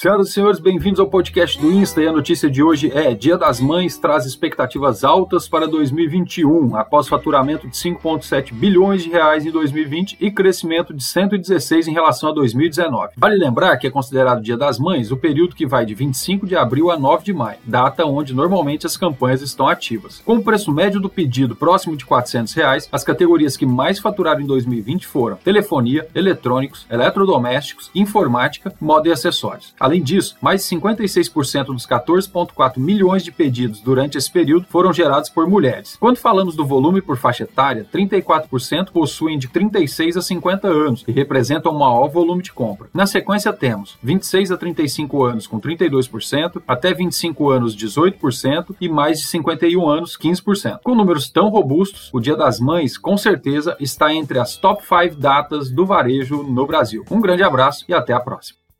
Senhoras e senhores, bem-vindos ao podcast do Insta e a notícia de hoje é Dia das Mães traz expectativas altas para 2021, após faturamento de 5,7 bilhões de reais em 2020 e crescimento de 116 em relação a 2019. Vale lembrar que é considerado Dia das Mães o período que vai de 25 de abril a 9 de maio, data onde normalmente as campanhas estão ativas. Com o preço médio do pedido próximo de 400 reais, as categorias que mais faturaram em 2020 foram telefonia, eletrônicos, eletrodomésticos, informática, moda e acessórios. Além disso, mais de 56% dos 14,4 milhões de pedidos durante esse período foram gerados por mulheres. Quando falamos do volume por faixa etária, 34% possuem de 36 a 50 anos e representam o maior volume de compra. Na sequência, temos 26 a 35 anos com 32%, até 25 anos 18% e mais de 51 anos 15%. Com números tão robustos, o Dia das Mães com certeza está entre as top 5 datas do varejo no Brasil. Um grande abraço e até a próxima.